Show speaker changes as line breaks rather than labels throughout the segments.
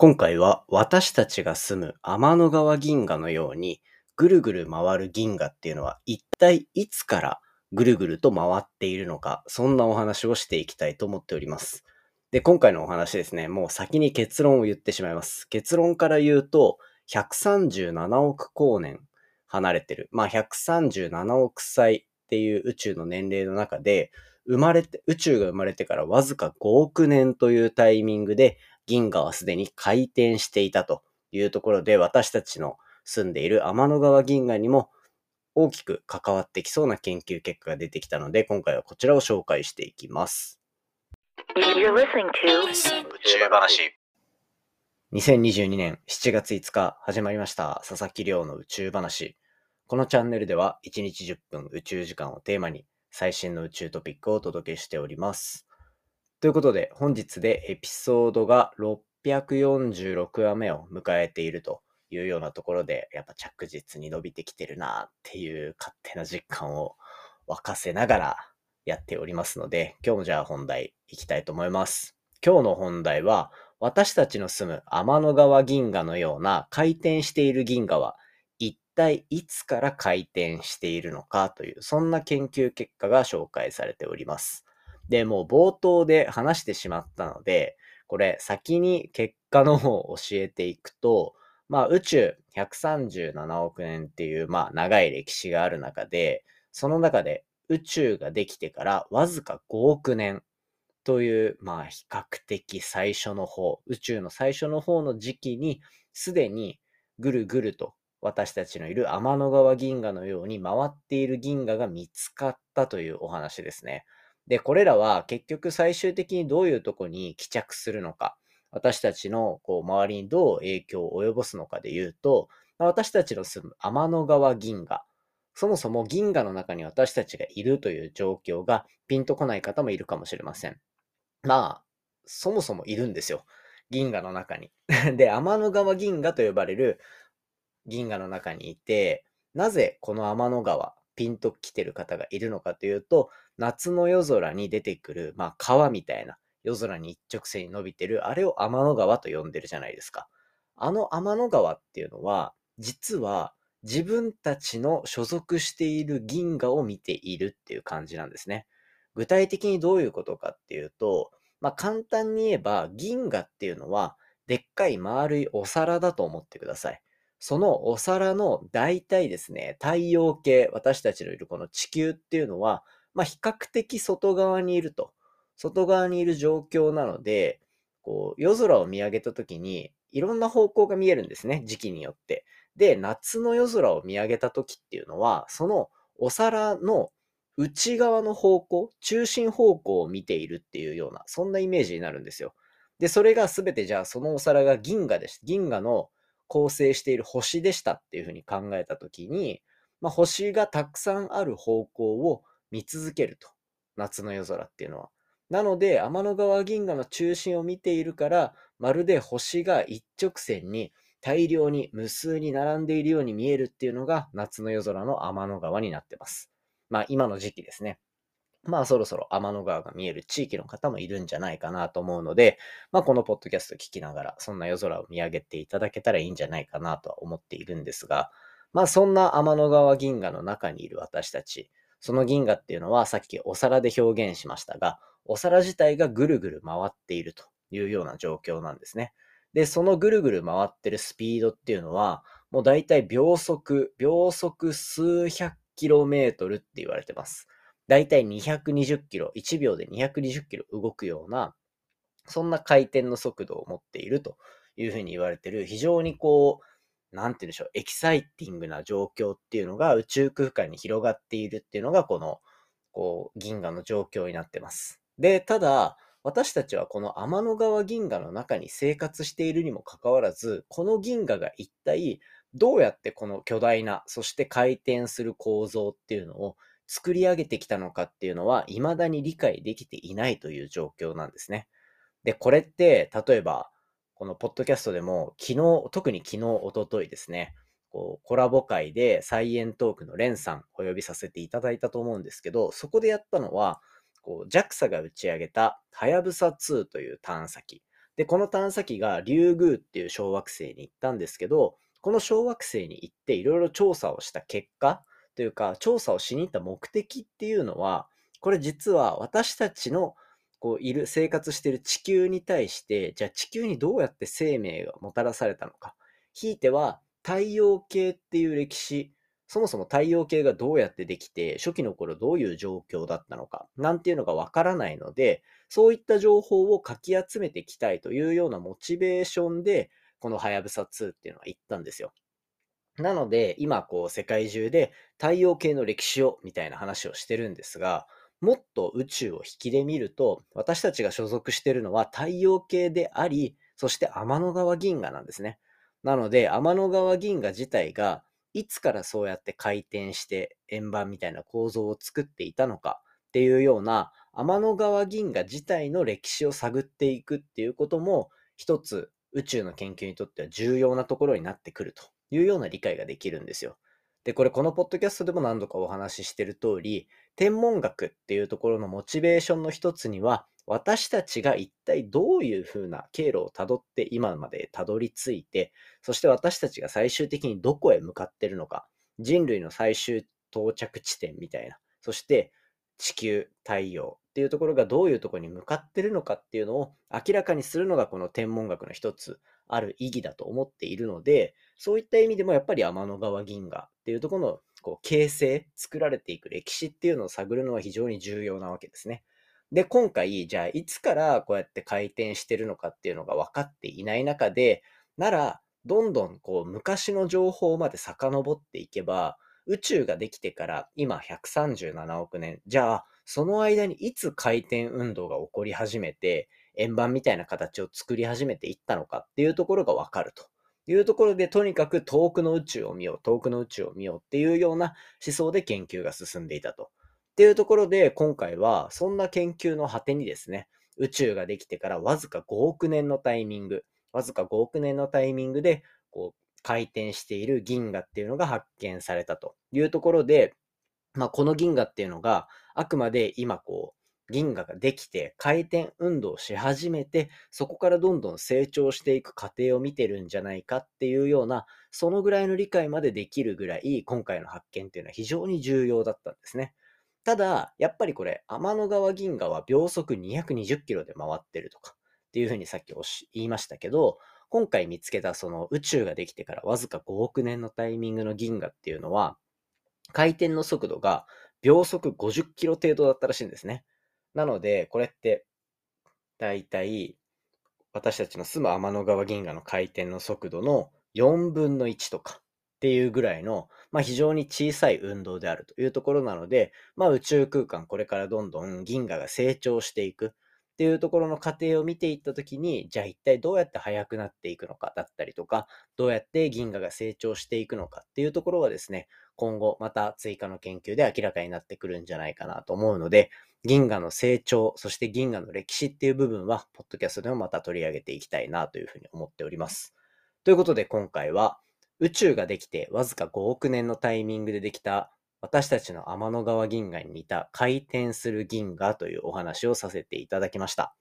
今回は私たちが住む天の川銀河のようにぐるぐる回る銀河っていうのは一体いつからぐるぐると回っているのか、そんなお話をしていきたいと思っております。で、今回のお話ですね、もう先に結論を言ってしまいます。結論から言うと、137億光年離れてる。まあ、137億歳っていう宇宙の年齢の中で、生まれて、宇宙が生まれてからわずか5億年というタイミングで銀河はすでに回転していたというところで、私たちの住んでいる天の川銀河にも大きく関わってきそうな研究結果が出てきたので、今回はこちらを紹介していきます。2022年7月5日始まりました佐々木亮の宇宙話。このチャンネルでは1日10分宇宙時間をテーマに最新の宇宙トピックをお届けしております。ということで本日でエピソードが646話目を迎えているというようなところでやっぱ着実に伸びてきてるなっていう勝手な実感を沸かせながらやっておりますので今日もじゃあ本題いきたいと思います。今日の本題は私たちの住む天の川銀河のような回転している銀河は一体いつから回転しているのかというそんな研究結果が紹介されております。で、もう冒頭で話してしまったので、これ先に結果の方を教えていくと、まあ宇宙137億年っていうまあ長い歴史がある中で、その中で宇宙ができてからわずか5億年という、まあ比較的最初の方、宇宙の最初の方の時期に、すでにぐるぐると私たちのいる天の川銀河のように回っている銀河が見つかったというお話ですね。で、これらは結局最終的にどういうとこに帰着するのか、私たちのこう周りにどう影響を及ぼすのかで言うと、私たちの住む天の川銀河、そもそも銀河の中に私たちがいるという状況がピンとこない方もいるかもしれません。まあ、そもそもいるんですよ。銀河の中に。で、天の川銀河と呼ばれる銀河の中にいて、なぜこの天の川、ピンと来てる方がいるのかというと、夏の夜空に出てくる、まあ川みたいな、夜空に一直線に伸びてる、あれを天の川と呼んでるじゃないですか。あの天の川っていうのは、実は自分たちの所属している銀河を見ているっていう感じなんですね。具体的にどういうことかっていうと、まあ簡単に言えば銀河っていうのはでっかい丸いお皿だと思ってください。そのお皿の大体ですね、太陽系、私たちのいるこの地球っていうのは、まあ比較的外側にいると。外側にいる状況なので、こう夜空を見上げた時にいろんな方向が見えるんですね、時期によって。で、夏の夜空を見上げた時っていうのは、そのお皿の内側の方向、中心方向を見ているっていうような、そんなイメージになるんですよ。で、それが全てじゃあそのお皿が銀河です。銀河の構成している星でしたっていうふうに考えたときに、まあ、星がたくさんある方向を見続けると。夏の夜空っていうのは。なので、天の川銀河の中心を見ているから、まるで星が一直線に大量に無数に並んでいるように見えるっていうのが夏の夜空の天の川になってます。まあ今の時期ですね。まあそろそろ天の川が見える地域の方もいるんじゃないかなと思うので、まあこのポッドキャスト聞きながら、そんな夜空を見上げていただけたらいいんじゃないかなとは思っているんですが、まあそんな天の川銀河の中にいる私たち、その銀河っていうのはさっきお皿で表現しましたが、お皿自体がぐるぐる回っているというような状況なんですね。で、そのぐるぐる回ってるスピードっていうのは、もうだいたい秒速、秒速数百キロメートルって言われてます。だいたい220キロ、1秒で220キロ動くような、そんな回転の速度を持っているというふうに言われてる、非常にこう、なんて言うんでしょう、エキサイティングな状況っていうのが宇宙空間に広がっているっていうのが、この、こう、銀河の状況になってます。で、ただ、私たちはこの天の川銀河の中に生活しているにもかかわらず、この銀河が一体どうやってこの巨大な、そして回転する構造っていうのを作り上げてきたのかっていうのは、未だに理解できていないという状況なんですね。で、これって、例えば、このポッドキャストでも、昨日、特に昨日、おとといですね、こうコラボ会でサイエントークのレンさんお呼びさせていただいたと思うんですけど、そこでやったのは、こう JAXA が打ち上げたはやぶさ2という探査機。で、この探査機がリュウグウっていう小惑星に行ったんですけど、この小惑星に行っていろいろ調査をした結果というか、調査をしに行った目的っていうのは、これ実は私たちのこういる生活している地球に対してじゃあ地球にどうやって生命がもたらされたのかひいては太陽系っていう歴史そもそも太陽系がどうやってできて初期の頃どういう状況だったのかなんていうのがわからないのでそういった情報をかき集めていきたいというようなモチベーションでこのはやぶさ2っていうのは行ったんですよ。なので今こう世界中で太陽系の歴史をみたいな話をしてるんですがもっと宇宙を引きで見ると、私たちが所属してるのは太陽系であり、そして天の川銀河なんですね。なので、天の川銀河自体が、いつからそうやって回転して円盤みたいな構造を作っていたのかっていうような、天の川銀河自体の歴史を探っていくっていうことも、一つ宇宙の研究にとっては重要なところになってくるというような理解ができるんですよ。で、これこのポッドキャストでも何度かお話ししてる通り、天文学っていうところのモチベーションの一つには、私たちが一体どういうふうな経路をたどって今までたどり着いて、そして私たちが最終的にどこへ向かってるのか、人類の最終到着地点みたいな、そして地球、太陽っていうところがどういうところに向かってるのかっていうのを明らかにするのがこの天文学の一つある意義だと思っているので、そういった意味でもやっぱり天の川銀河っていうところのこう形成、作られていく歴史っていうのを探るのは非常に重要なわけですね。で、今回、じゃあいつからこうやって回転してるのかっていうのが分かっていない中で、なら、どんどんこう昔の情報まで遡っていけば、宇宙ができてから今137億年。じゃあ、その間にいつ回転運動が起こり始めて、円盤みたいな形を作り始めていったのかっていうところがわかるというところで、とにかく遠くの宇宙を見よう、遠くの宇宙を見ようっていうような思想で研究が進んでいたと。っていうところで、今回はそんな研究の果てにですね、宇宙ができてからわずか5億年のタイミング、わずか5億年のタイミングで、こう、回転している銀河っていうのが発見されたというところで、まあ、この銀河っていうのが、あくまで今こう、銀河ができて回転運動し始めて、そこからどんどん成長していく過程を見てるんじゃないかっていうような、そのぐらいの理解までできるぐらい、今回の発見っていうのは非常に重要だったんですね。ただ、やっぱりこれ、天の川銀河は秒速220キロで回ってるとかっていうふうにさっき言いましたけど、今回見つけたその宇宙ができてからわずか5億年のタイミングの銀河っていうのは、回転の速度が秒速50キロ程度だったらしいんですね。なので、これって、だいたい私たちの住む天の川銀河の回転の速度の4分の1とかっていうぐらいの、まあ、非常に小さい運動であるというところなので、まあ、宇宙空間これからどんどん銀河が成長していく。っていうところの過程を見ていったときに、じゃあ一体どうやって速くなっていくのかだったりとか、どうやって銀河が成長していくのかっていうところはですね、今後また追加の研究で明らかになってくるんじゃないかなと思うので、銀河の成長、そして銀河の歴史っていう部分は、ポッドキャストでもまた取り上げていきたいなというふうに思っております。ということで今回は、宇宙ができてわずか5億年のタイミングでできた私たちの天の川銀河に似た回転する銀河というお話をさせていただきました。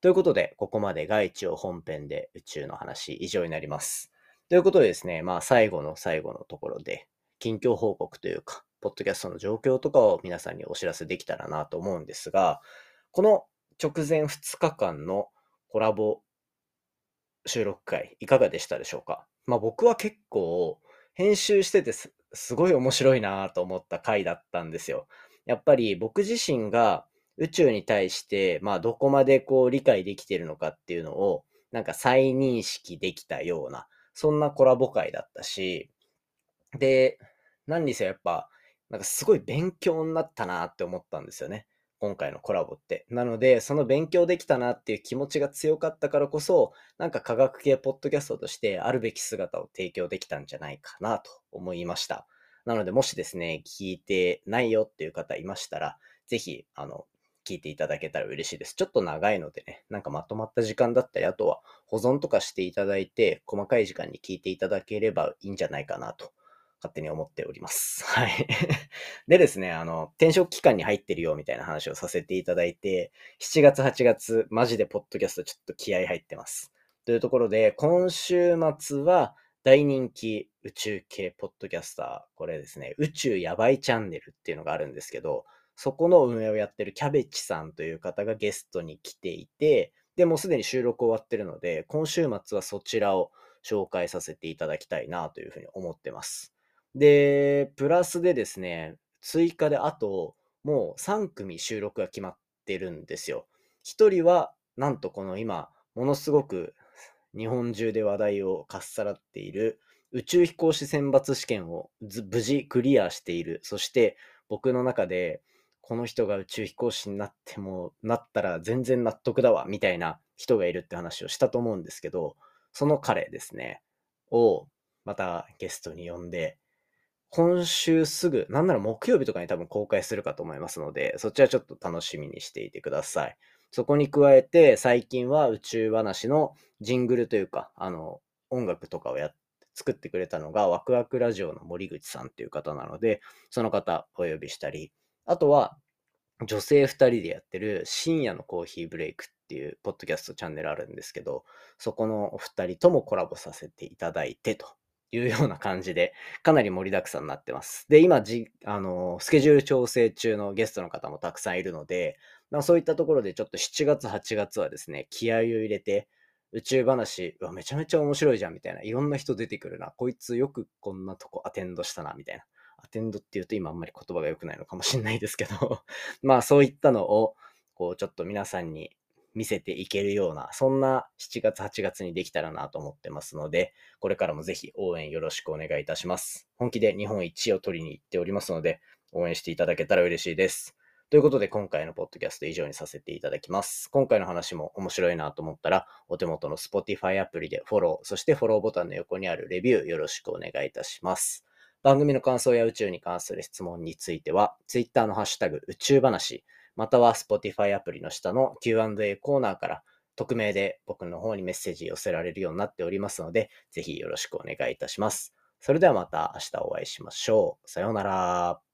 ということで、ここまでが一応本編で宇宙の話以上になります。ということでですね、まあ最後の最後のところで、近況報告というか、ポッドキャストの状況とかを皆さんにお知らせできたらなと思うんですが、この直前2日間のコラボ収録会、いかがでしたでしょうか？まあ僕は結構編集しててすごい面白いなと思った回だったんですよ。やっぱり僕自身が宇宙に対して、まあどこまでこう理解できてるのかっていうのを、なんか再認識できたような、そんなコラボ会だったし、で、何にせよやっぱ、なんかすごい勉強になったなって思ったんですよね。今回のコラボって。なので、その勉強できたなっていう気持ちが強かったからこそ、なんか科学系ポッドキャストとしてあるべき姿を提供できたんじゃないかなと思いました。なので、もしですね、聞いてないよっていう方いましたら、ぜひ、あの、聞いていただけたら嬉しいです。ちょっと長いのでね、なんかまとまった時間だったり、あとは保存とかしていただいて、細かい時間に聞いていただければいいんじゃないかなと勝手に思っております。はい。でですね、あの、転職期間に入ってるよみたいな話をさせていただいて、7月、8月、マジでポッドキャストちょっと気合入ってます。というところで、今週末は大人気宇宙系ポッドキャスター、これですね、宇宙やばいチャンネルっていうのがあるんですけど、そこの運営をやってるキャベチさんという方がゲストに来ていて、で、もうすでに収録終わってるので、今週末はそちらを紹介させていただきたいなというふうに思ってます。で、プラスでですね、追加であと、もう3組収録が決まってるんですよ。1人は、なんとこの今、ものすごく日本中で話題をかっさらっている宇宙飛行士選抜試験を無事クリアしている。そして僕の中で、この人が宇宙飛行士になっても、なったら全然納得だわ、みたいな人がいるって話をしたと思うんですけど、その彼ですね、をまたゲストに呼んで、今週すぐ、なんなら木曜日とかに多分公開するかと思いますので、そちらちょっと楽しみにしていてください。そこに加えて、最近は宇宙話のジングルというか、あの、音楽とかをやっ作ってくれたのが、ワクワクラジオの森口さんっていう方なので、その方お呼びしたり、あとは、女性2人でやってる深夜のコーヒーブレイクっていうポッドキャストチャンネルあるんですけど、そこのお二人ともコラボさせていただいてというような感じで、かなり盛りだくさんになってます。で、今じ、あの、スケジュール調整中のゲストの方もたくさんいるので、まあ、そういったところでちょっと7月、8月はですね、気合を入れて、宇宙話、うわめちゃめちゃ面白いじゃんみたいな、いろんな人出てくるな、こいつよくこんなとこアテンドしたな、みたいな。アテンドっていうと今あんまり言葉が良くないのかもしれないですけど、まあそういったのを、こうちょっと皆さんに見せていけるような、そんな7月、8月にできたらなと思ってますので、これからもぜひ応援よろしくお願いいたします。本気で日本一を取りに行っておりますので、応援していただけたら嬉しいです。ということで、今回のポッドキャスト以上にさせていただきます。今回の話も面白いなと思ったら、お手元の Spotify アプリでフォロー、そしてフォローボタンの横にあるレビューよろしくお願いいたします。番組の感想や宇宙に関する質問については、Twitter のハッシュタグ宇宙話、または Spotify アプリの下の Q&A コーナーから匿名で僕の方にメッセージ寄せられるようになっておりますので、ぜひよろしくお願いいたします。それではまた明日お会いしましょう。さようなら。